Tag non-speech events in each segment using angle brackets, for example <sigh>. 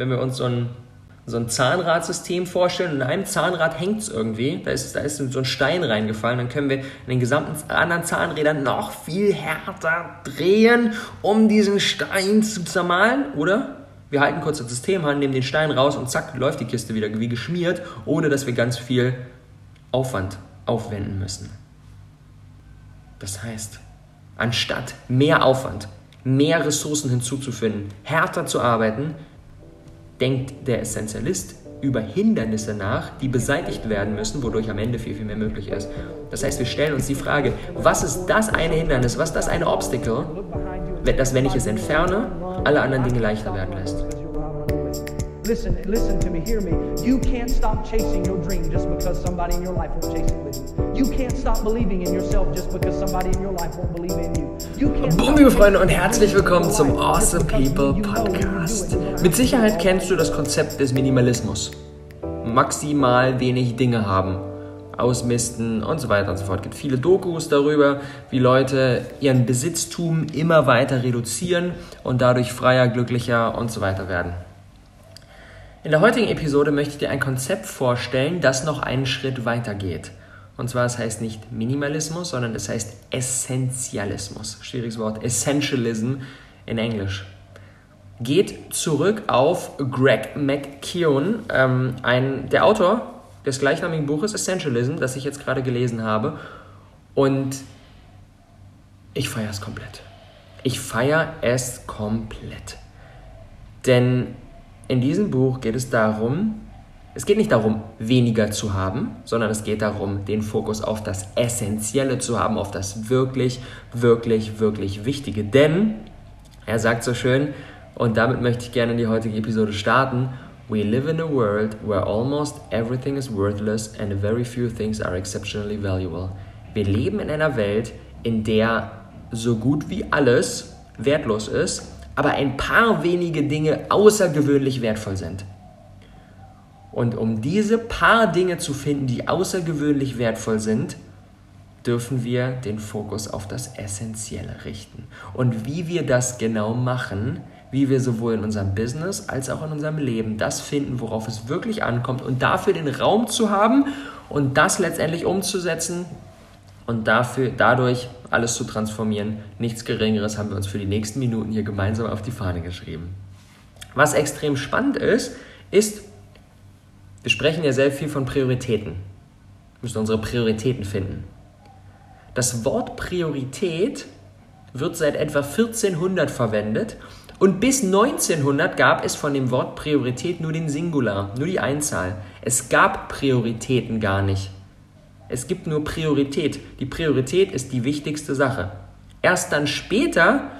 wenn wir uns so ein, so ein Zahnradsystem vorstellen und in einem Zahnrad hängt es irgendwie, da ist, da ist so ein Stein reingefallen, dann können wir in den gesamten anderen Zahnrädern noch viel härter drehen, um diesen Stein zu zermahlen, oder? Wir halten kurz das System an, nehmen den Stein raus und zack, läuft die Kiste wieder wie geschmiert, ohne dass wir ganz viel Aufwand aufwenden müssen. Das heißt, anstatt mehr Aufwand, mehr Ressourcen hinzuzufinden, härter zu arbeiten, denkt der Essentialist über Hindernisse nach, die beseitigt werden müssen, wodurch am Ende viel, viel mehr möglich ist. Das heißt, wir stellen uns die Frage, was ist das eine Hindernis, was ist das eine Obstacle, das, wenn ich es entferne, alle anderen Dinge leichter werden lässt. Listen, listen to me, hear me. You can't stop chasing your dream just because somebody in your life won't chase it with you. You can't stop believing in yourself just because somebody in your life won't believe in you. Boom, liebe Freunde, und herzlich willkommen zum Awesome People Podcast. Mit Sicherheit kennst du das Konzept des Minimalismus. Maximal wenig Dinge haben ausmisten und so weiter und so fort. Es gibt viele Dokus darüber, wie Leute ihren Besitztum immer weiter reduzieren und dadurch freier, glücklicher und so weiter werden. In der heutigen Episode möchte ich dir ein Konzept vorstellen, das noch einen Schritt weiter geht. Und zwar, es heißt nicht Minimalismus, sondern es heißt Essentialismus. Schwieriges Wort. Essentialism in Englisch. Geht zurück auf Greg McKeown, ähm, ein, der Autor des gleichnamigen Buches Essentialism, das ich jetzt gerade gelesen habe. Und ich feiere es komplett. Ich feiere es komplett. Denn in diesem Buch geht es darum, es geht nicht darum, weniger zu haben, sondern es geht darum, den Fokus auf das Essentielle zu haben, auf das wirklich, wirklich, wirklich Wichtige. Denn, er sagt so schön, und damit möchte ich gerne die heutige Episode starten, We live in a world where almost everything is worthless and very few things are exceptionally valuable. Wir leben in einer Welt, in der so gut wie alles wertlos ist aber ein paar wenige Dinge außergewöhnlich wertvoll sind. Und um diese paar Dinge zu finden, die außergewöhnlich wertvoll sind, dürfen wir den Fokus auf das Essentielle richten. Und wie wir das genau machen, wie wir sowohl in unserem Business als auch in unserem Leben das finden, worauf es wirklich ankommt und dafür den Raum zu haben und das letztendlich umzusetzen, und dafür, dadurch alles zu transformieren. Nichts Geringeres haben wir uns für die nächsten Minuten hier gemeinsam auf die Fahne geschrieben. Was extrem spannend ist, ist, wir sprechen ja sehr viel von Prioritäten. Wir müssen unsere Prioritäten finden. Das Wort Priorität wird seit etwa 1400 verwendet und bis 1900 gab es von dem Wort Priorität nur den Singular, nur die Einzahl. Es gab Prioritäten gar nicht. Es gibt nur Priorität. Die Priorität ist die wichtigste Sache. Erst dann später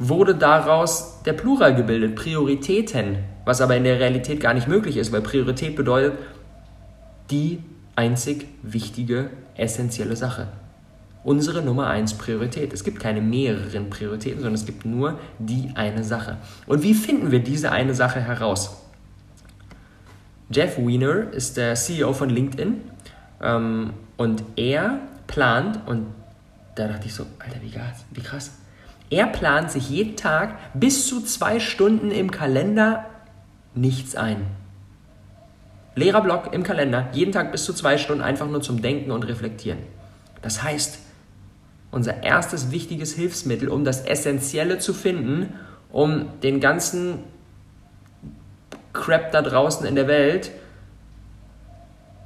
wurde daraus der Plural gebildet, Prioritäten, was aber in der Realität gar nicht möglich ist, weil Priorität bedeutet die einzig wichtige, essentielle Sache. Unsere Nummer eins Priorität. Es gibt keine mehreren Prioritäten, sondern es gibt nur die eine Sache. Und wie finden wir diese eine Sache heraus? Jeff Weiner ist der CEO von LinkedIn ähm, und er plant, und da dachte ich so, Alter, wie wie krass. Er plant sich jeden Tag bis zu zwei Stunden im Kalender nichts ein. Leerer Block im Kalender, jeden Tag bis zu zwei Stunden einfach nur zum Denken und Reflektieren. Das heißt, unser erstes wichtiges Hilfsmittel, um das Essentielle zu finden, um den ganzen Crap da draußen in der Welt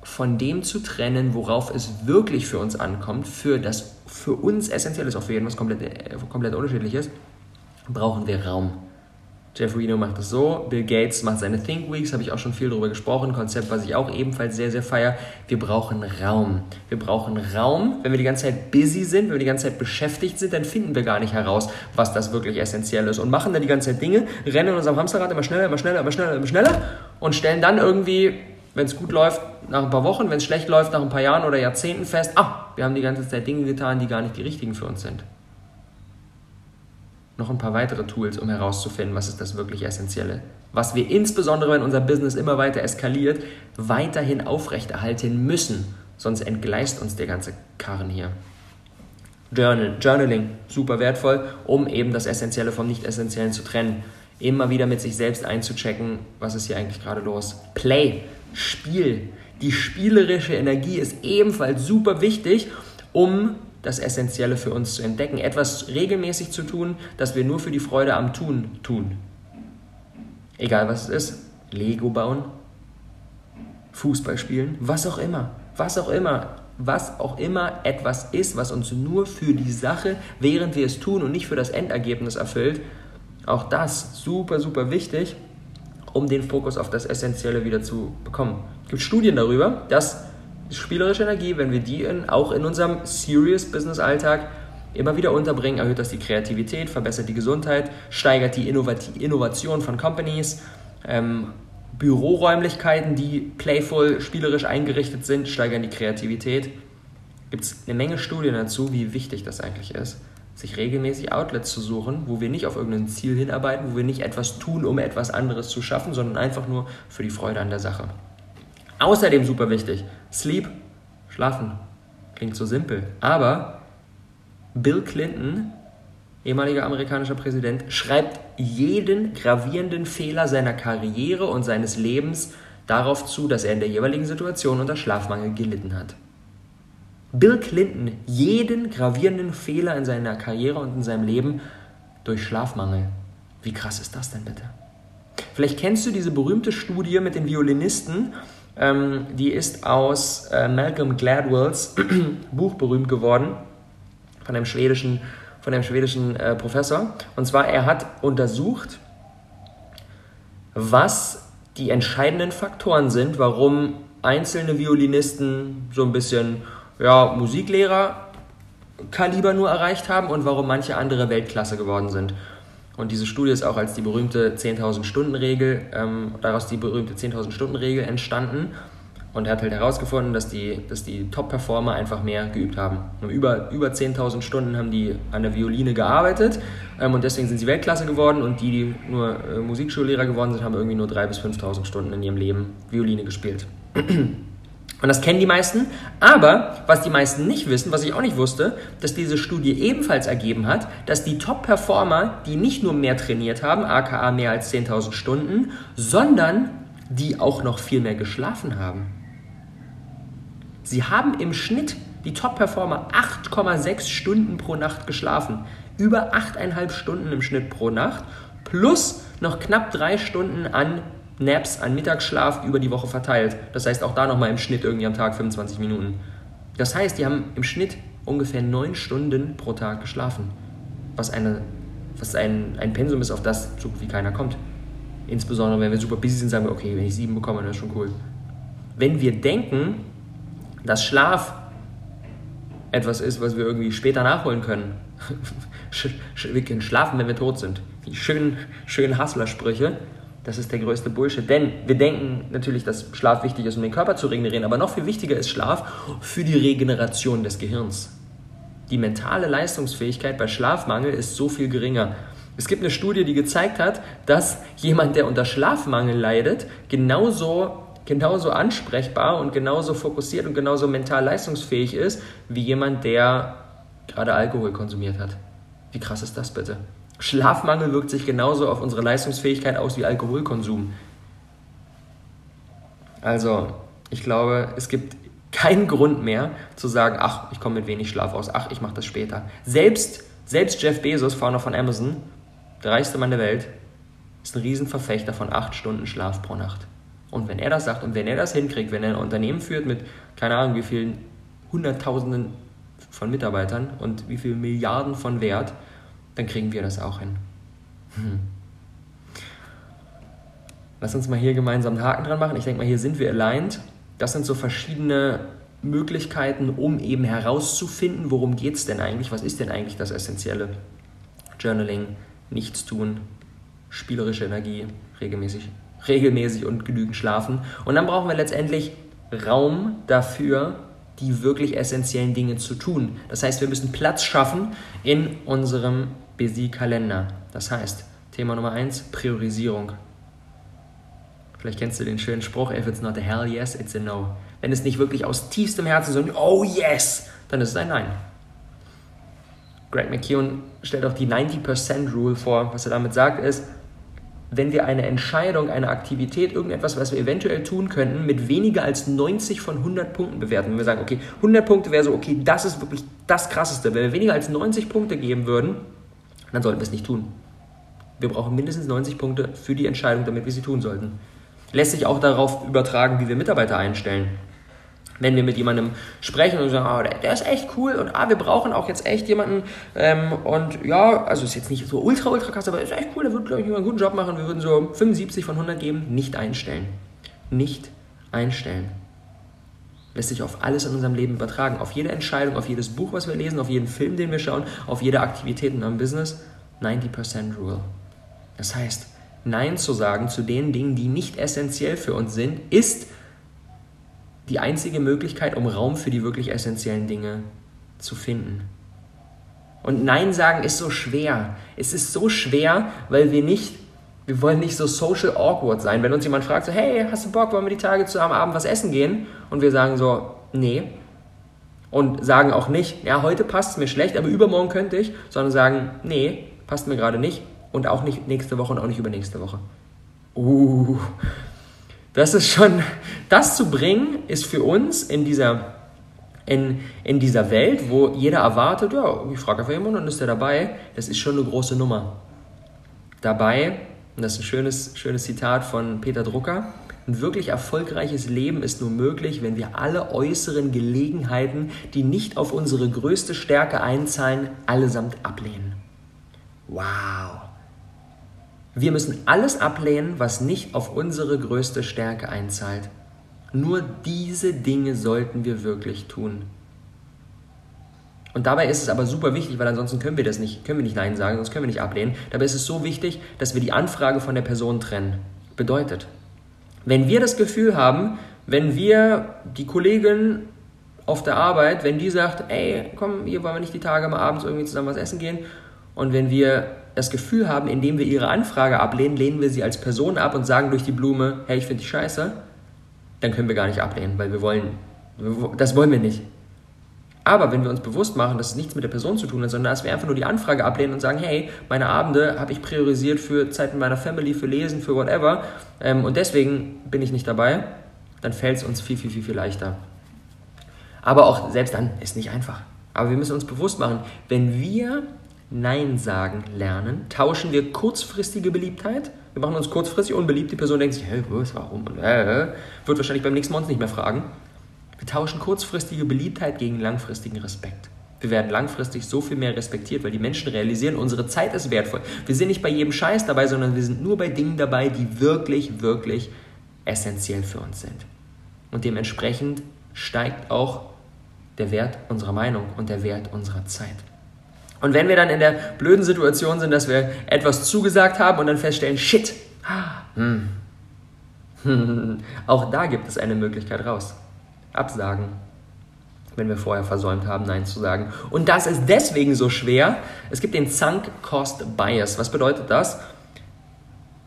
von dem zu trennen, worauf es wirklich für uns ankommt, für das für uns essentiell ist, auch für jeden was komplett, äh, komplett unterschiedlich ist, brauchen wir Raum. Jeff Reno macht das so, Bill Gates macht seine Think Weeks, habe ich auch schon viel darüber gesprochen, Konzept, was ich auch ebenfalls sehr, sehr feiere. Wir brauchen Raum. Wir brauchen Raum. Wenn wir die ganze Zeit busy sind, wenn wir die ganze Zeit beschäftigt sind, dann finden wir gar nicht heraus, was das wirklich essentiell ist und machen dann die ganze Zeit Dinge, rennen in unserem Hamsterrad immer schneller, immer schneller, immer schneller, immer schneller und stellen dann irgendwie wenn es gut läuft, nach ein paar Wochen, wenn es schlecht läuft, nach ein paar Jahren oder Jahrzehnten fest, ah, wir haben die ganze Zeit Dinge getan, die gar nicht die richtigen für uns sind. Noch ein paar weitere Tools, um herauszufinden, was ist das wirklich Essentielle. Was wir insbesondere, wenn unser Business immer weiter eskaliert, weiterhin aufrechterhalten müssen. Sonst entgleist uns der ganze Karren hier. Journal, Journaling, super wertvoll, um eben das Essentielle vom Nicht-Essentiellen zu trennen. immer wieder mit sich selbst einzuchecken, was ist hier eigentlich gerade los. Play, Spiel. Die spielerische Energie ist ebenfalls super wichtig, um das Essentielle für uns zu entdecken. Etwas regelmäßig zu tun, das wir nur für die Freude am Tun tun. Egal was es ist. Lego bauen, Fußball spielen, was auch immer. Was auch immer. Was auch immer etwas ist, was uns nur für die Sache, während wir es tun und nicht für das Endergebnis erfüllt. Auch das super, super wichtig, um den Fokus auf das Essentielle wieder zu bekommen. Es gibt Studien darüber, dass spielerische Energie, wenn wir die in, auch in unserem Serious Business Alltag immer wieder unterbringen, erhöht das die Kreativität, verbessert die Gesundheit, steigert die Innovation von Companies. Ähm, Büroräumlichkeiten, die playful, spielerisch eingerichtet sind, steigern die Kreativität. Gibt es eine Menge Studien dazu, wie wichtig das eigentlich ist, sich regelmäßig Outlets zu suchen, wo wir nicht auf irgendein Ziel hinarbeiten, wo wir nicht etwas tun, um etwas anderes zu schaffen, sondern einfach nur für die Freude an der Sache. Außerdem super wichtig, Sleep, schlafen. Klingt so simpel, aber Bill Clinton, ehemaliger amerikanischer Präsident, schreibt jeden gravierenden Fehler seiner Karriere und seines Lebens darauf zu, dass er in der jeweiligen Situation unter Schlafmangel gelitten hat. Bill Clinton jeden gravierenden Fehler in seiner Karriere und in seinem Leben durch Schlafmangel. Wie krass ist das denn bitte? Vielleicht kennst du diese berühmte Studie mit den Violinisten, ähm, die ist aus äh, Malcolm Gladwells <clears throat> Buch berühmt geworden, von einem schwedischen, von einem schwedischen äh, Professor. Und zwar, er hat untersucht, was die entscheidenden Faktoren sind, warum einzelne Violinisten so ein bisschen ja, Musiklehrer Kaliber nur erreicht haben und warum manche andere Weltklasse geworden sind. Und diese Studie ist auch als die berühmte 10.000 Stunden Regel, ähm, daraus die berühmte 10.000 Stunden Regel entstanden. Und er hat halt herausgefunden, dass die, dass die Top-Performer einfach mehr geübt haben. Über, über 10.000 Stunden haben die an der Violine gearbeitet ähm, und deswegen sind sie Weltklasse geworden. Und die, die nur äh, Musikschullehrer geworden sind, haben irgendwie nur 3.000 bis 5.000 Stunden in ihrem Leben Violine gespielt. <clears throat> Und das kennen die meisten. Aber was die meisten nicht wissen, was ich auch nicht wusste, dass diese Studie ebenfalls ergeben hat, dass die Top-Performer, die nicht nur mehr trainiert haben, aka mehr als 10.000 Stunden, sondern die auch noch viel mehr geschlafen haben. Sie haben im Schnitt, die Top-Performer, 8,6 Stunden pro Nacht geschlafen. Über 8,5 Stunden im Schnitt pro Nacht. Plus noch knapp drei Stunden an Naps an Mittagsschlaf über die Woche verteilt. Das heißt auch da nochmal im Schnitt irgendwie am Tag 25 Minuten. Das heißt, die haben im Schnitt ungefähr 9 Stunden pro Tag geschlafen. Was, eine, was ein, ein Pensum ist, auf das so wie keiner kommt. Insbesondere wenn wir super busy sind, sagen wir, okay, wenn ich 7 bekomme, dann ist schon cool. Wenn wir denken, dass Schlaf etwas ist, was wir irgendwie später nachholen können, <laughs> wir können schlafen, wenn wir tot sind. Die schönen, schönen Hustler-Sprüche das ist der größte Bullshit. Denn wir denken natürlich, dass Schlaf wichtig ist, um den Körper zu regenerieren, aber noch viel wichtiger ist Schlaf für die Regeneration des Gehirns. Die mentale Leistungsfähigkeit bei Schlafmangel ist so viel geringer. Es gibt eine Studie, die gezeigt hat, dass jemand, der unter Schlafmangel leidet, genauso, genauso ansprechbar und genauso fokussiert und genauso mental leistungsfähig ist, wie jemand, der gerade Alkohol konsumiert hat. Wie krass ist das bitte? Schlafmangel wirkt sich genauso auf unsere Leistungsfähigkeit aus wie Alkoholkonsum. Also, ich glaube, es gibt keinen Grund mehr zu sagen, ach, ich komme mit wenig Schlaf aus, ach, ich mache das später. Selbst, selbst Jeff Bezos, Founder von Amazon, der reichste Mann der Welt, ist ein Riesenverfechter von acht Stunden Schlaf pro Nacht. Und wenn er das sagt und wenn er das hinkriegt, wenn er ein Unternehmen führt mit, keine Ahnung, wie vielen Hunderttausenden von Mitarbeitern und wie viele Milliarden von Wert, dann kriegen wir das auch hin. Hm. Lass uns mal hier gemeinsam einen Haken dran machen. Ich denke mal, hier sind wir aligned. Das sind so verschiedene Möglichkeiten, um eben herauszufinden, worum geht es denn eigentlich, was ist denn eigentlich das Essentielle. Journaling, Nichtstun, spielerische Energie, regelmäßig, regelmäßig und genügend schlafen. Und dann brauchen wir letztendlich Raum dafür, die wirklich essentiellen Dinge zu tun. Das heißt, wir müssen Platz schaffen in unserem busy Kalender. Das heißt, Thema Nummer 1, Priorisierung. Vielleicht kennst du den schönen Spruch, if it's not a hell yes, it's a no. Wenn es nicht wirklich aus tiefstem Herzen so ein Oh yes, dann ist es ein Nein. Greg McKeown stellt auch die 90% Rule vor. Was er damit sagt ist, wenn wir eine Entscheidung, eine Aktivität, irgendetwas, was wir eventuell tun könnten, mit weniger als 90 von 100 Punkten bewerten. Wenn wir sagen, okay, 100 Punkte wäre so, okay, das ist wirklich das Krasseste. Wenn wir weniger als 90 Punkte geben würden, dann sollten wir es nicht tun. Wir brauchen mindestens 90 Punkte für die Entscheidung, damit wir sie tun sollten. Lässt sich auch darauf übertragen, wie wir Mitarbeiter einstellen wenn wir mit jemandem sprechen und sagen, oh, der, der, ist echt cool und ah, wir brauchen auch jetzt echt jemanden ähm, und ja, also ist jetzt nicht so ultra, ultra krass, aber ist echt cool, der wird, glaube ich, einen guten Job machen, wir würden so 75 von 100 geben, nicht einstellen. Nicht einstellen. Lässt sich auf alles in unserem Leben übertragen, auf jede Entscheidung, auf jedes Buch, was wir lesen, auf jeden Film, den wir schauen, auf jede Aktivität in unserem Business. 90% Rule. Das heißt, Nein zu sagen zu den Dingen, die nicht essentiell für uns sind, ist die einzige Möglichkeit, um Raum für die wirklich essentiellen Dinge zu finden. Und Nein sagen ist so schwer. Es ist so schwer, weil wir nicht, wir wollen nicht so social awkward sein. Wenn uns jemand fragt, so, hey, hast du Bock, wollen wir die Tage zu am Abend was essen gehen? Und wir sagen so, nee. Und sagen auch nicht, ja, heute passt es mir schlecht, aber übermorgen könnte ich, sondern sagen, nee, passt mir gerade nicht und auch nicht nächste Woche und auch nicht übernächste Woche. Uh, das ist schon, das zu bringen, ist für uns in dieser, in, in dieser Welt, wo jeder erwartet, ja, ich frage einfach jemanden und ist der dabei, das ist schon eine große Nummer. Dabei, und das ist ein schönes, schönes Zitat von Peter Drucker, ein wirklich erfolgreiches Leben ist nur möglich, wenn wir alle äußeren Gelegenheiten, die nicht auf unsere größte Stärke einzahlen, allesamt ablehnen. Wow. Wir müssen alles ablehnen, was nicht auf unsere größte Stärke einzahlt. Nur diese Dinge sollten wir wirklich tun. Und dabei ist es aber super wichtig, weil ansonsten können wir das nicht, können wir nicht Nein sagen, sonst können wir nicht ablehnen. Dabei ist es so wichtig, dass wir die Anfrage von der Person trennen. Bedeutet, wenn wir das Gefühl haben, wenn wir die Kollegin auf der Arbeit, wenn die sagt, ey, komm, hier wollen wir nicht die Tage mal abends irgendwie zusammen was essen gehen, und wenn wir das Gefühl haben, indem wir ihre Anfrage ablehnen, lehnen wir sie als Person ab und sagen durch die Blume, hey, ich finde dich scheiße, dann können wir gar nicht ablehnen, weil wir wollen, das wollen wir nicht. Aber wenn wir uns bewusst machen, dass es nichts mit der Person zu tun hat, sondern dass wir einfach nur die Anfrage ablehnen und sagen, hey, meine Abende habe ich priorisiert für Zeit mit meiner Family, für Lesen, für whatever ähm, und deswegen bin ich nicht dabei, dann fällt es uns viel, viel, viel, viel leichter. Aber auch selbst dann ist nicht einfach. Aber wir müssen uns bewusst machen, wenn wir Nein sagen lernen, tauschen wir kurzfristige Beliebtheit. Wir machen uns kurzfristig unbeliebt. Die Person denkt sich, hey, was, warum? Und, äh, wird wahrscheinlich beim nächsten Mal uns nicht mehr fragen. Wir tauschen kurzfristige Beliebtheit gegen langfristigen Respekt. Wir werden langfristig so viel mehr respektiert, weil die Menschen realisieren, unsere Zeit ist wertvoll. Wir sind nicht bei jedem Scheiß dabei, sondern wir sind nur bei Dingen dabei, die wirklich, wirklich essentiell für uns sind. Und dementsprechend steigt auch der Wert unserer Meinung und der Wert unserer Zeit. Und wenn wir dann in der blöden Situation sind, dass wir etwas zugesagt haben und dann feststellen, shit, hm, <laughs> auch da gibt es eine Möglichkeit raus. Absagen, wenn wir vorher versäumt haben, Nein zu sagen. Und das ist deswegen so schwer. Es gibt den Sunk Cost Bias. Was bedeutet das?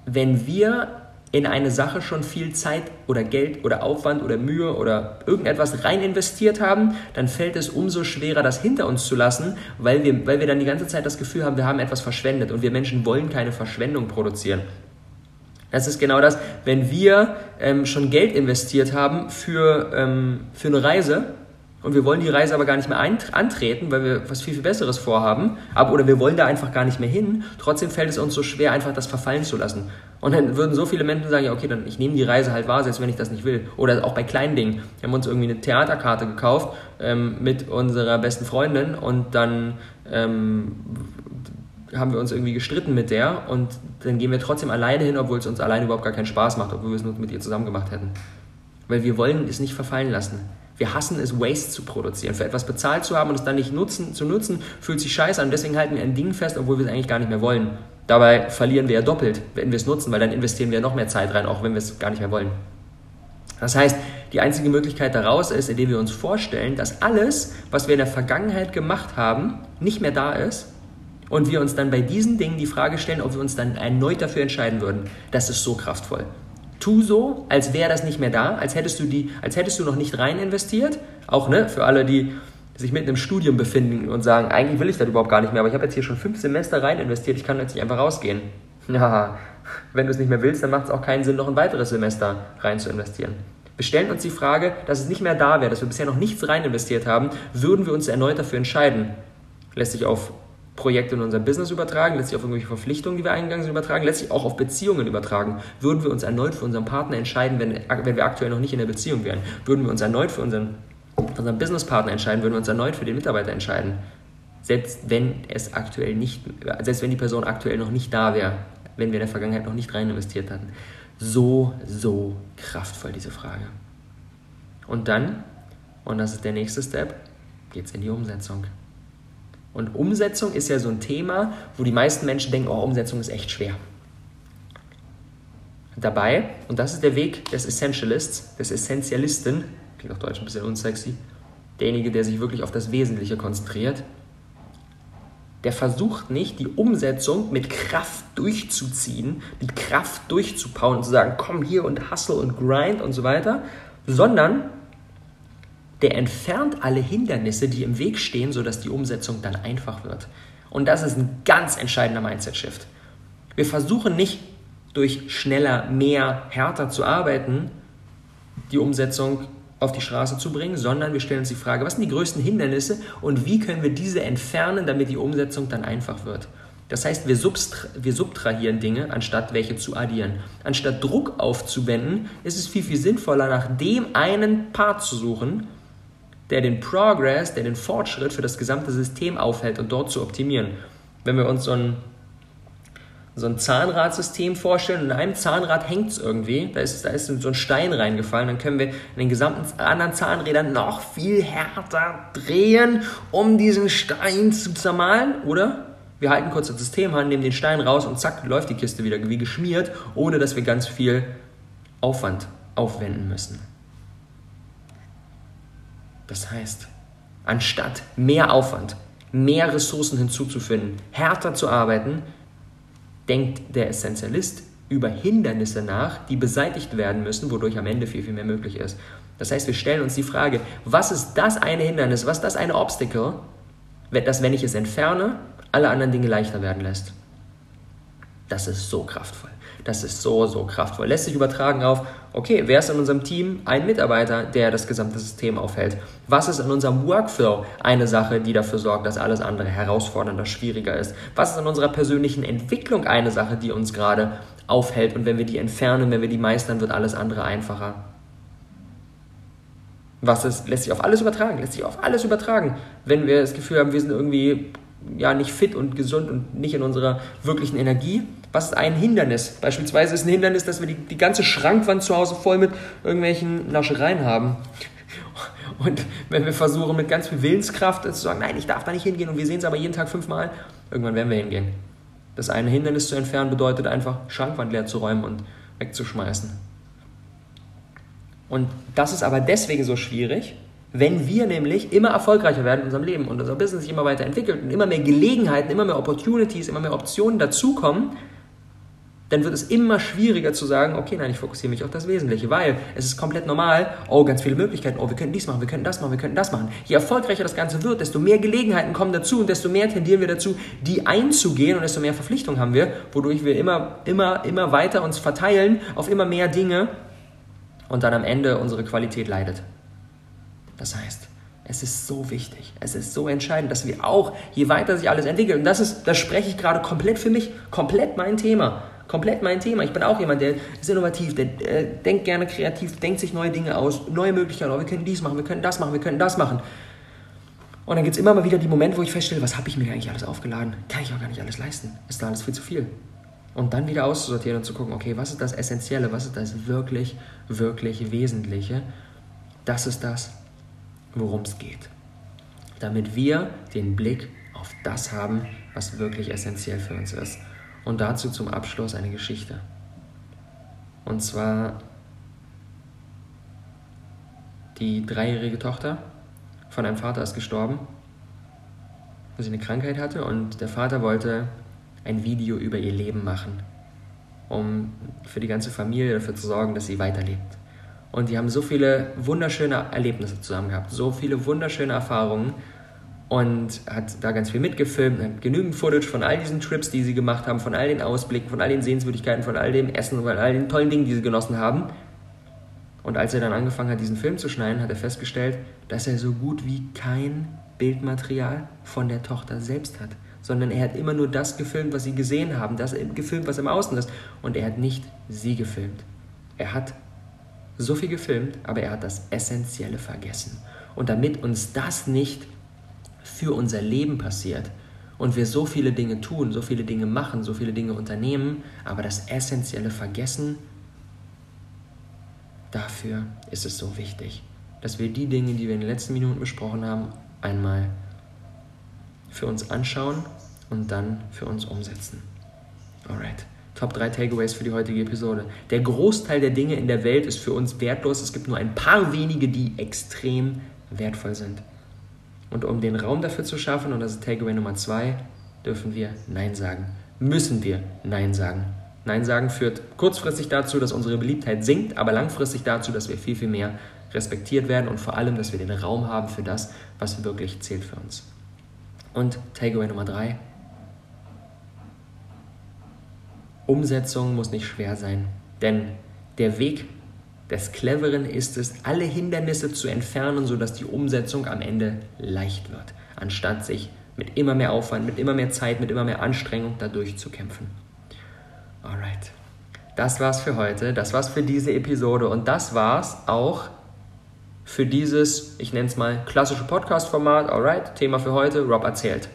Wenn wir in eine Sache schon viel Zeit oder Geld oder Aufwand oder Mühe oder irgendetwas rein investiert haben, dann fällt es umso schwerer, das hinter uns zu lassen, weil wir, weil wir dann die ganze Zeit das Gefühl haben, wir haben etwas verschwendet und wir Menschen wollen keine Verschwendung produzieren. Das ist genau das, wenn wir ähm, schon Geld investiert haben für, ähm, für eine Reise und wir wollen die Reise aber gar nicht mehr antreten, weil wir was viel, viel Besseres vorhaben, aber, oder wir wollen da einfach gar nicht mehr hin, trotzdem fällt es uns so schwer, einfach das verfallen zu lassen. Und dann würden so viele Menschen sagen, ja, okay, dann ich nehme die Reise halt wahr, selbst wenn ich das nicht will. Oder auch bei kleinen Dingen. Wir haben uns irgendwie eine Theaterkarte gekauft ähm, mit unserer besten Freundin und dann ähm, haben wir uns irgendwie gestritten mit der und dann gehen wir trotzdem alleine hin, obwohl es uns alleine überhaupt gar keinen Spaß macht, obwohl wir es nur mit ihr zusammen gemacht hätten. Weil wir wollen es nicht verfallen lassen. Wir hassen es, Waste zu produzieren. Für etwas bezahlt zu haben und es dann nicht nutzen, zu nutzen, fühlt sich scheiße an. Deswegen halten wir ein Ding fest, obwohl wir es eigentlich gar nicht mehr wollen. Dabei verlieren wir ja doppelt, wenn wir es nutzen, weil dann investieren wir noch mehr Zeit rein, auch wenn wir es gar nicht mehr wollen. Das heißt, die einzige Möglichkeit daraus ist, indem wir uns vorstellen, dass alles, was wir in der Vergangenheit gemacht haben, nicht mehr da ist und wir uns dann bei diesen Dingen die Frage stellen, ob wir uns dann erneut dafür entscheiden würden. Das ist so kraftvoll. Tu so, als wäre das nicht mehr da, als hättest du die, als hättest du noch nicht rein investiert. Auch ne, für alle, die sich mitten im Studium befinden und sagen, eigentlich will ich das überhaupt gar nicht mehr, aber ich habe jetzt hier schon fünf Semester rein investiert, ich kann jetzt nicht einfach rausgehen. <laughs> Ja, wenn du es nicht mehr willst, dann macht es auch keinen Sinn, noch ein weiteres Semester rein zu investieren. Wir stellen uns die Frage, dass es nicht mehr da wäre, dass wir bisher noch nichts rein investiert haben, würden wir uns erneut dafür entscheiden. Lässt sich auf Projekte in unser Business übertragen, lässt sich auf irgendwelche Verpflichtungen, die wir eingegangen sind, übertragen, lässt sich auch auf Beziehungen übertragen. Würden wir uns erneut für unseren Partner entscheiden, wenn, wenn wir aktuell noch nicht in der Beziehung wären? Würden wir uns erneut für unseren, unseren Businesspartner entscheiden? Würden wir uns erneut für den Mitarbeiter entscheiden? Selbst wenn es aktuell nicht, selbst wenn die Person aktuell noch nicht da wäre, wenn wir in der Vergangenheit noch nicht rein investiert hatten. So, so kraftvoll diese Frage. Und dann, und das ist der nächste Step, geht es in die Umsetzung. Und Umsetzung ist ja so ein Thema, wo die meisten Menschen denken, oh, Umsetzung ist echt schwer. Dabei, und das ist der Weg des Essentialists, des Essentialisten, klingt auf Deutsch ein bisschen unsexy, derjenige, der sich wirklich auf das Wesentliche konzentriert, der versucht nicht, die Umsetzung mit Kraft durchzuziehen, die Kraft durchzupauen und zu sagen, komm hier und hustle und grind und so weiter, sondern der entfernt alle Hindernisse, die im Weg stehen, sodass die Umsetzung dann einfach wird. Und das ist ein ganz entscheidender Mindset-Shift. Wir versuchen nicht durch schneller, mehr, härter zu arbeiten, die Umsetzung auf die Straße zu bringen, sondern wir stellen uns die Frage, was sind die größten Hindernisse und wie können wir diese entfernen, damit die Umsetzung dann einfach wird. Das heißt, wir, subtra wir subtrahieren Dinge, anstatt welche zu addieren. Anstatt Druck aufzuwenden, ist es viel, viel sinnvoller, nach dem einen Part zu suchen, der den Progress, der den Fortschritt für das gesamte System aufhält und dort zu optimieren. Wenn wir uns so ein, so ein Zahnradsystem vorstellen in einem Zahnrad hängt es irgendwie, da ist, da ist so ein Stein reingefallen, dann können wir in den gesamten anderen Zahnrädern noch viel härter drehen, um diesen Stein zu zermahlen, oder? Wir halten kurz das System an, nehmen den Stein raus und zack, läuft die Kiste wieder wie geschmiert, ohne dass wir ganz viel Aufwand aufwenden müssen. Das heißt, anstatt mehr Aufwand, mehr Ressourcen hinzuzufinden, härter zu arbeiten, denkt der Essentialist über Hindernisse nach, die beseitigt werden müssen, wodurch am Ende viel, viel mehr möglich ist. Das heißt, wir stellen uns die Frage, was ist das eine Hindernis, was ist das eine Obstacle, das, wenn ich es entferne, alle anderen Dinge leichter werden lässt. Das ist so kraftvoll. Das ist so, so kraftvoll. Lässt sich übertragen auf, okay, wer ist in unserem Team ein Mitarbeiter, der das gesamte System aufhält? Was ist in unserem Workflow eine Sache, die dafür sorgt, dass alles andere herausfordernder, schwieriger ist? Was ist in unserer persönlichen Entwicklung eine Sache, die uns gerade aufhält? Und wenn wir die entfernen, wenn wir die meistern, wird alles andere einfacher. Was ist, lässt sich auf alles übertragen, lässt sich auf alles übertragen. Wenn wir das Gefühl haben, wir sind irgendwie ja, nicht fit und gesund und nicht in unserer wirklichen Energie, was ein Hindernis? Beispielsweise ist ein Hindernis, dass wir die, die ganze Schrankwand zu Hause voll mit irgendwelchen Naschereien haben. <laughs> Und wenn wir versuchen, mit ganz viel Willenskraft zu sagen, nein, ich darf da nicht hingehen und wir sehen es aber jeden Tag fünfmal, irgendwann werden wir hingehen. Das eine Hindernis zu entfernen bedeutet einfach, Schrankwand leer zu räumen und wegzuschmeißen. Und das ist aber deswegen so schwierig, wenn wir nämlich immer erfolgreicher werden in unserem Leben und unser Business sich immer weiter entwickelt und immer mehr Gelegenheiten, immer mehr Opportunities, immer mehr Optionen dazukommen, dann wird es immer schwieriger zu sagen, okay, nein, ich fokussiere mich auf das Wesentliche, weil es ist komplett normal, oh, ganz viele Möglichkeiten, oh, wir könnten dies machen, wir könnten das machen, wir könnten das machen. Je erfolgreicher das Ganze wird, desto mehr Gelegenheiten kommen dazu und desto mehr tendieren wir dazu, die einzugehen und desto mehr Verpflichtungen haben wir, wodurch wir immer, immer, immer weiter uns verteilen auf immer mehr Dinge und dann am Ende unsere Qualität leidet. Das heißt, es ist so wichtig, es ist so entscheidend, dass wir auch, je weiter sich alles entwickelt, und das ist, das spreche ich gerade komplett für mich, komplett mein Thema komplett mein Thema. Ich bin auch jemand, der ist innovativ, der äh, denkt gerne kreativ, denkt sich neue Dinge aus, neue Möglichkeiten. Oh, wir können dies machen, wir können das machen, wir können das machen. Und dann gibt es immer mal wieder die Momente, wo ich feststelle, was habe ich mir eigentlich alles aufgeladen? Kann ich auch gar nicht alles leisten. Ist da alles viel zu viel. Und dann wieder auszusortieren und zu gucken, okay, was ist das Essentielle, was ist das wirklich, wirklich Wesentliche? Das ist das, worum es geht. Damit wir den Blick auf das haben, was wirklich essentiell für uns ist. Und dazu zum Abschluss eine Geschichte. Und zwar die dreijährige Tochter von einem Vater ist gestorben, weil sie eine Krankheit hatte und der Vater wollte ein Video über ihr Leben machen, um für die ganze Familie dafür zu sorgen, dass sie weiterlebt. Und die haben so viele wunderschöne Erlebnisse zusammen gehabt, so viele wunderschöne Erfahrungen und hat da ganz viel mitgefilmt, hat genügend Footage von all diesen Trips, die sie gemacht haben, von all den Ausblicken, von all den Sehenswürdigkeiten, von all dem Essen, von all den tollen Dingen, die sie genossen haben. Und als er dann angefangen hat, diesen Film zu schneiden, hat er festgestellt, dass er so gut wie kein Bildmaterial von der Tochter selbst hat, sondern er hat immer nur das gefilmt, was sie gesehen haben, das gefilmt, was im Außen ist. Und er hat nicht sie gefilmt. Er hat so viel gefilmt, aber er hat das Essentielle vergessen. Und damit uns das nicht für unser Leben passiert und wir so viele Dinge tun, so viele Dinge machen, so viele Dinge unternehmen, aber das Essentielle vergessen, dafür ist es so wichtig, dass wir die Dinge, die wir in den letzten Minuten besprochen haben, einmal für uns anschauen und dann für uns umsetzen. Alright. Top 3 Takeaways für die heutige Episode. Der Großteil der Dinge in der Welt ist für uns wertlos. Es gibt nur ein paar wenige, die extrem wertvoll sind. Und um den Raum dafür zu schaffen, und das ist Takeaway Nummer 2, dürfen wir Nein sagen. Müssen wir Nein sagen. Nein sagen führt kurzfristig dazu, dass unsere Beliebtheit sinkt, aber langfristig dazu, dass wir viel, viel mehr respektiert werden und vor allem, dass wir den Raum haben für das, was wirklich zählt für uns. Und Takeaway Nummer 3, Umsetzung muss nicht schwer sein, denn der Weg des Cleveren ist es, alle Hindernisse zu entfernen, sodass die Umsetzung am Ende leicht wird, anstatt sich mit immer mehr Aufwand, mit immer mehr Zeit, mit immer mehr Anstrengung dadurch zu kämpfen. Alright. Das war's für heute, das war's für diese Episode und das war's auch für dieses, ich nenne es mal, klassische Podcast-Format. Alright, Thema für heute, Rob erzählt.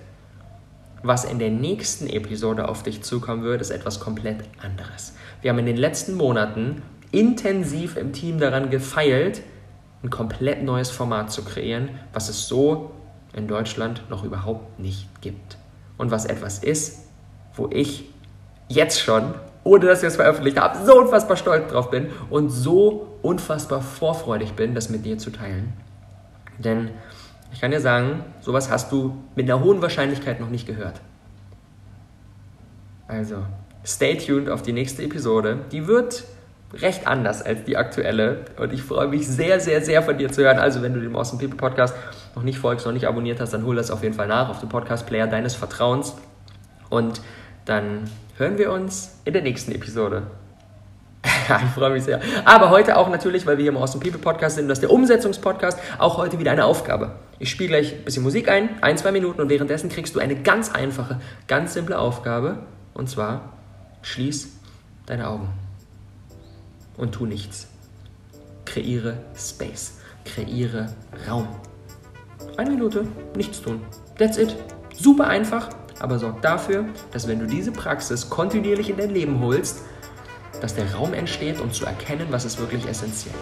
Was in der nächsten Episode auf dich zukommen wird, ist etwas komplett anderes. Wir haben in den letzten Monaten intensiv im Team daran gefeilt, ein komplett neues Format zu kreieren, was es so in Deutschland noch überhaupt nicht gibt. Und was etwas ist, wo ich jetzt schon, ohne dass wir es veröffentlicht haben, so unfassbar stolz drauf bin und so unfassbar vorfreudig bin, das mit dir zu teilen. Denn ich kann dir sagen, sowas hast du mit einer hohen Wahrscheinlichkeit noch nicht gehört. Also, stay tuned auf die nächste Episode. Die wird recht anders als die aktuelle und ich freue mich sehr, sehr, sehr von dir zu hören. Also, wenn du dem Awesome People Podcast noch nicht folgst, noch nicht abonniert hast, dann hol das auf jeden Fall nach auf dem Podcast-Player deines Vertrauens und dann hören wir uns in der nächsten Episode. <laughs> ich freue mich sehr. Aber heute auch natürlich, weil wir hier im Awesome People Podcast sind, das ist der Umsetzungspodcast, auch heute wieder eine Aufgabe. Ich spiele gleich ein bisschen Musik ein, ein, zwei Minuten und währenddessen kriegst du eine ganz einfache, ganz simple Aufgabe. Und zwar, schließ deine Augen und tu nichts. Kreiere Space, kreiere Raum. Eine Minute, nichts tun. That's it. Super einfach, aber sorg dafür, dass wenn du diese Praxis kontinuierlich in dein Leben holst, dass der Raum entsteht, um zu erkennen, was ist wirklich essentiell.